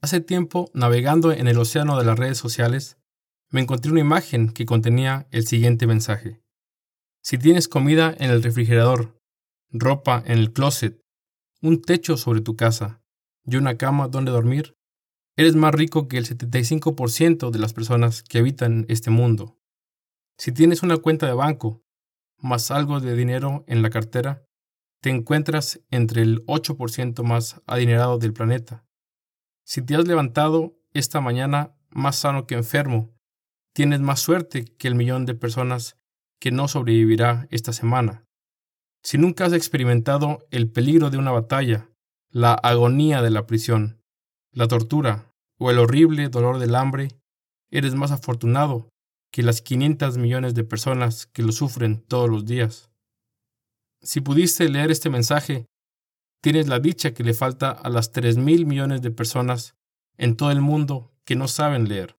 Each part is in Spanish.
Hace tiempo, navegando en el océano de las redes sociales, me encontré una imagen que contenía el siguiente mensaje. Si tienes comida en el refrigerador, ropa en el closet, un techo sobre tu casa y una cama donde dormir, eres más rico que el 75% de las personas que habitan este mundo. Si tienes una cuenta de banco, más algo de dinero en la cartera, te encuentras entre el 8% más adinerado del planeta. Si te has levantado esta mañana más sano que enfermo, tienes más suerte que el millón de personas que no sobrevivirá esta semana. Si nunca has experimentado el peligro de una batalla, la agonía de la prisión, la tortura o el horrible dolor del hambre, eres más afortunado que las 500 millones de personas que lo sufren todos los días. Si pudiste leer este mensaje, tienes la dicha que le falta a las 3 mil millones de personas en todo el mundo que no saben leer.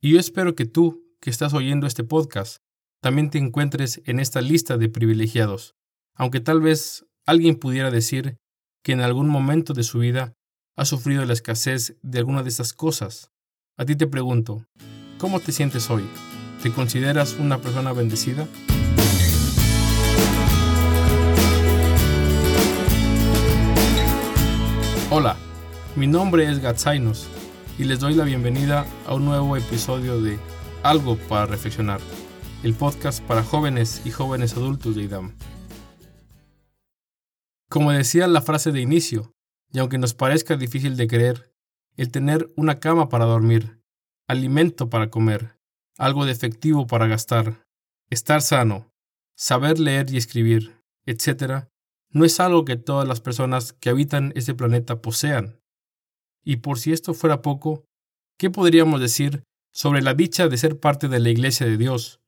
Y yo espero que tú, que estás oyendo este podcast, también te encuentres en esta lista de privilegiados, aunque tal vez alguien pudiera decir que en algún momento de su vida ha sufrido la escasez de alguna de estas cosas. A ti te pregunto, ¿cómo te sientes hoy? ¿Te consideras una persona bendecida? Hola, mi nombre es Gatzainos y les doy la bienvenida a un nuevo episodio de Algo para Reflexionar, el podcast para jóvenes y jóvenes adultos de IDAM. Como decía la frase de inicio, y aunque nos parezca difícil de creer, el tener una cama para dormir, alimento para comer, algo de efectivo para gastar, estar sano, saber leer y escribir, etc., no es algo que todas las personas que habitan este planeta posean. Y por si esto fuera poco, ¿qué podríamos decir sobre la dicha de ser parte de la Iglesia de Dios,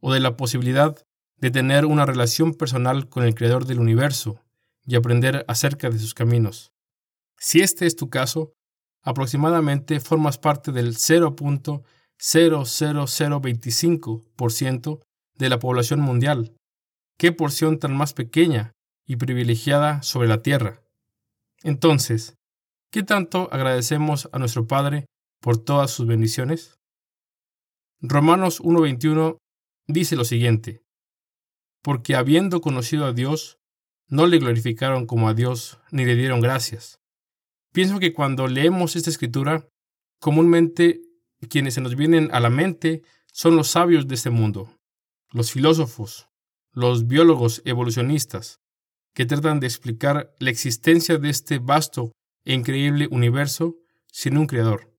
o de la posibilidad de tener una relación personal con el Creador del universo y aprender acerca de sus caminos? Si este es tu caso, aproximadamente formas parte del 0.00025% de la población mundial. ¿Qué porción tan más pequeña y privilegiada sobre la tierra. Entonces, ¿qué tanto agradecemos a nuestro Padre por todas sus bendiciones? Romanos 1.21 dice lo siguiente, porque habiendo conocido a Dios, no le glorificaron como a Dios ni le dieron gracias. Pienso que cuando leemos esta escritura, comúnmente quienes se nos vienen a la mente son los sabios de este mundo, los filósofos, los biólogos evolucionistas, que tratan de explicar la existencia de este vasto e increíble universo sin un creador.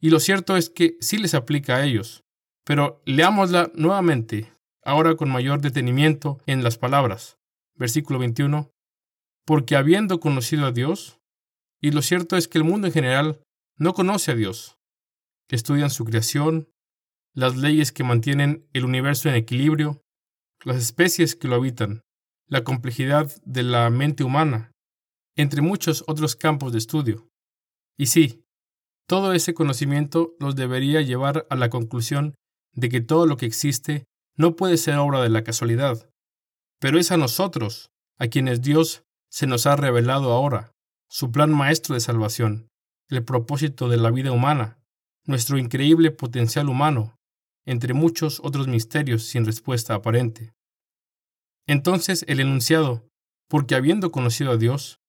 Y lo cierto es que sí les aplica a ellos, pero leámosla nuevamente, ahora con mayor detenimiento en las palabras. Versículo 21. Porque habiendo conocido a Dios, y lo cierto es que el mundo en general no conoce a Dios, estudian su creación, las leyes que mantienen el universo en equilibrio, las especies que lo habitan, la complejidad de la mente humana, entre muchos otros campos de estudio. Y sí, todo ese conocimiento los debería llevar a la conclusión de que todo lo que existe no puede ser obra de la casualidad, pero es a nosotros, a quienes Dios se nos ha revelado ahora, su plan maestro de salvación, el propósito de la vida humana, nuestro increíble potencial humano, entre muchos otros misterios sin respuesta aparente. Entonces el enunciado, porque habiendo conocido a Dios,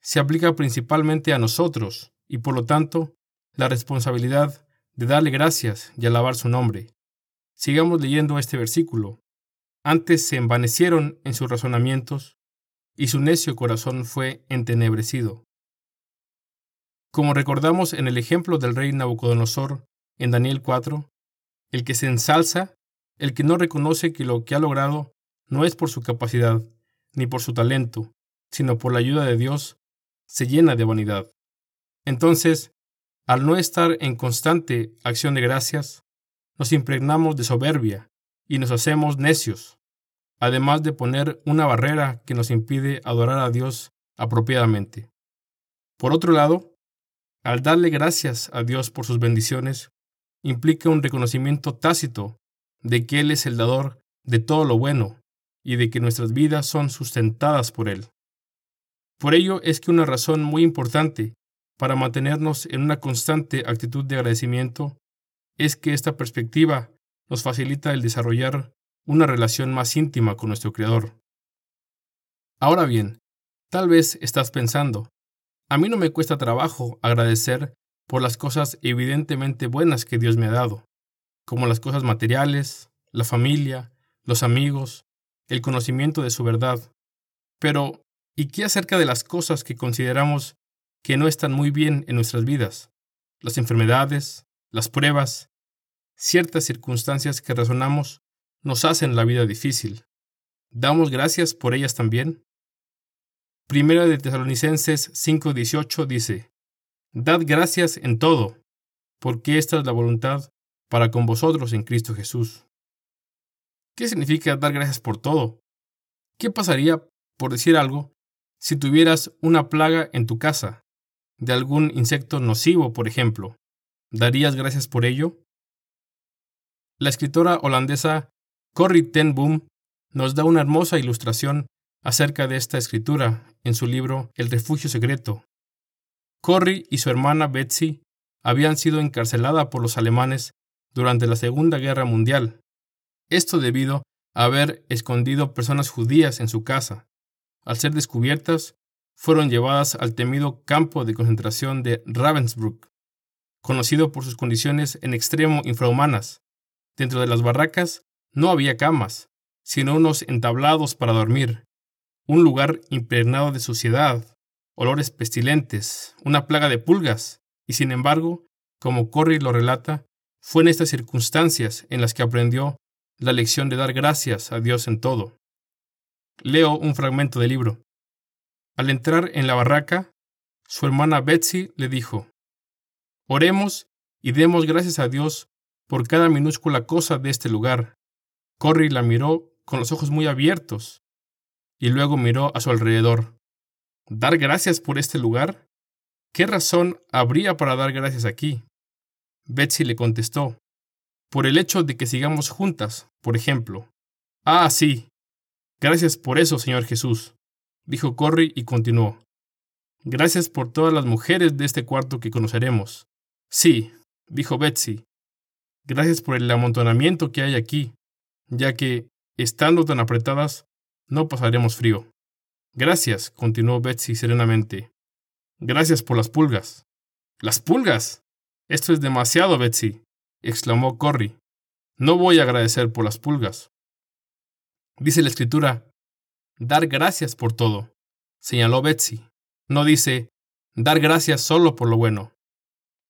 se aplica principalmente a nosotros y por lo tanto la responsabilidad de darle gracias y alabar su nombre. Sigamos leyendo este versículo. Antes se envanecieron en sus razonamientos y su necio corazón fue entenebrecido. Como recordamos en el ejemplo del rey Nabucodonosor en Daniel 4, el que se ensalza, el que no reconoce que lo que ha logrado no es por su capacidad, ni por su talento, sino por la ayuda de Dios, se llena de vanidad. Entonces, al no estar en constante acción de gracias, nos impregnamos de soberbia y nos hacemos necios, además de poner una barrera que nos impide adorar a Dios apropiadamente. Por otro lado, al darle gracias a Dios por sus bendiciones, implica un reconocimiento tácito de que Él es el dador de todo lo bueno y de que nuestras vidas son sustentadas por Él. Por ello es que una razón muy importante para mantenernos en una constante actitud de agradecimiento es que esta perspectiva nos facilita el desarrollar una relación más íntima con nuestro Creador. Ahora bien, tal vez estás pensando, a mí no me cuesta trabajo agradecer por las cosas evidentemente buenas que Dios me ha dado, como las cosas materiales, la familia, los amigos, el conocimiento de su verdad. Pero, ¿y qué acerca de las cosas que consideramos que no están muy bien en nuestras vidas? Las enfermedades, las pruebas, ciertas circunstancias que razonamos nos hacen la vida difícil. ¿Damos gracias por ellas también? Primera de Tesalonicenses 5:18 dice, Dad gracias en todo, porque esta es la voluntad para con vosotros en Cristo Jesús. ¿Qué significa dar gracias por todo? ¿Qué pasaría, por decir algo, si tuvieras una plaga en tu casa, de algún insecto nocivo, por ejemplo? ¿Darías gracias por ello? La escritora holandesa Corrie ten Boom nos da una hermosa ilustración acerca de esta escritura en su libro El refugio secreto. Corrie y su hermana Betsy habían sido encarceladas por los alemanes durante la Segunda Guerra Mundial. Esto debido a haber escondido personas judías en su casa. Al ser descubiertas, fueron llevadas al temido campo de concentración de Ravensbrück, conocido por sus condiciones en extremo infrahumanas. Dentro de las barracas no había camas, sino unos entablados para dormir, un lugar impregnado de suciedad, olores pestilentes, una plaga de pulgas, y sin embargo, como Corrie lo relata, fue en estas circunstancias en las que aprendió la lección de dar gracias a Dios en todo. Leo un fragmento del libro. Al entrar en la barraca, su hermana Betsy le dijo, Oremos y demos gracias a Dios por cada minúscula cosa de este lugar. Corrie la miró con los ojos muy abiertos y luego miró a su alrededor. ¿Dar gracias por este lugar? ¿Qué razón habría para dar gracias aquí? Betsy le contestó, por el hecho de que sigamos juntas, por ejemplo. Ah, sí. Gracias por eso, Señor Jesús, dijo Corrie y continuó. Gracias por todas las mujeres de este cuarto que conoceremos. Sí, dijo Betsy. Gracias por el amontonamiento que hay aquí, ya que, estando tan apretadas, no pasaremos frío. Gracias, continuó Betsy serenamente. Gracias por las pulgas. ¿Las pulgas? Esto es demasiado, Betsy, exclamó Corrie. No voy a agradecer por las pulgas. Dice la escritura, dar gracias por todo, señaló Betsy. No dice, dar gracias solo por lo bueno.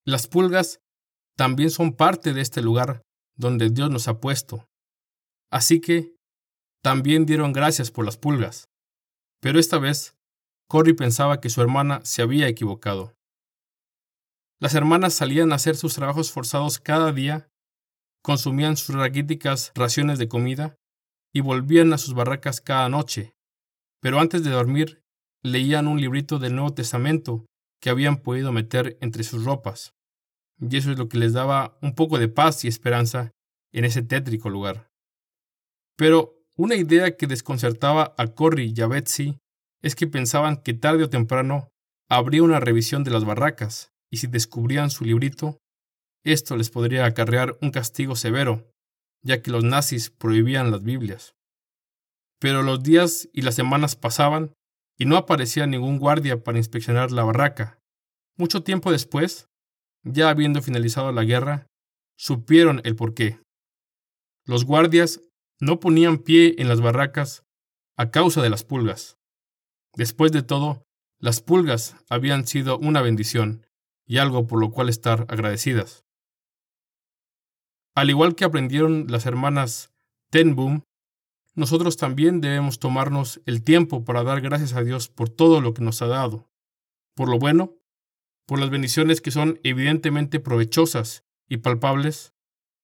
Las pulgas también son parte de este lugar donde Dios nos ha puesto. Así que también dieron gracias por las pulgas. Pero esta vez, Corrie pensaba que su hermana se había equivocado. Las hermanas salían a hacer sus trabajos forzados cada día, consumían sus raquíticas raciones de comida y volvían a sus barracas cada noche. Pero antes de dormir, leían un librito del Nuevo Testamento que habían podido meter entre sus ropas. Y eso es lo que les daba un poco de paz y esperanza en ese tétrico lugar. Pero una idea que desconcertaba a Corrie y a Betsy es que pensaban que tarde o temprano habría una revisión de las barracas, y si descubrían su librito, esto les podría acarrear un castigo severo, ya que los nazis prohibían las Biblias. Pero los días y las semanas pasaban y no aparecía ningún guardia para inspeccionar la barraca. Mucho tiempo después, ya habiendo finalizado la guerra, supieron el porqué. Los guardias no ponían pie en las barracas a causa de las pulgas. Después de todo, las pulgas habían sido una bendición y algo por lo cual estar agradecidas. Al igual que aprendieron las hermanas Tenboom, nosotros también debemos tomarnos el tiempo para dar gracias a Dios por todo lo que nos ha dado, por lo bueno, por las bendiciones que son evidentemente provechosas y palpables,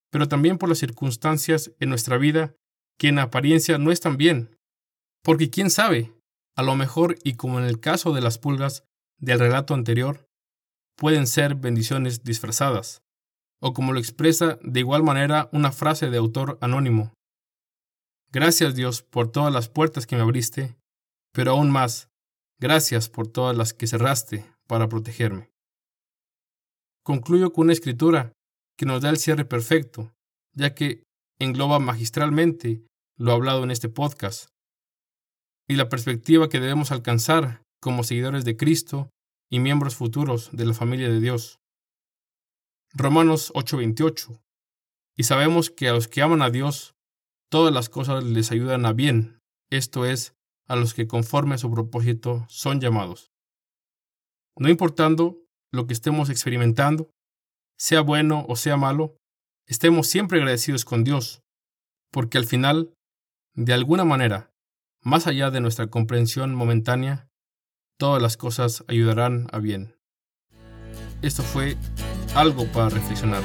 pero también por las circunstancias en nuestra vida que en apariencia no están bien. Porque quién sabe, a lo mejor y como en el caso de las pulgas del relato anterior, pueden ser bendiciones disfrazadas, o como lo expresa de igual manera una frase de autor anónimo. Gracias Dios por todas las puertas que me abriste, pero aún más, gracias por todas las que cerraste para protegerme. concluyo con una escritura que nos da el cierre perfecto, ya que engloba magistralmente lo hablado en este podcast y la perspectiva que debemos alcanzar como seguidores de Cristo y miembros futuros de la familia de Dios. Romanos 8:28. Y sabemos que a los que aman a Dios, todas las cosas les ayudan a bien, esto es, a los que conforme a su propósito son llamados. No importando lo que estemos experimentando, sea bueno o sea malo, estemos siempre agradecidos con Dios, porque al final, de alguna manera, más allá de nuestra comprensión momentánea, todas las cosas ayudarán a bien. Esto fue algo para reflexionar.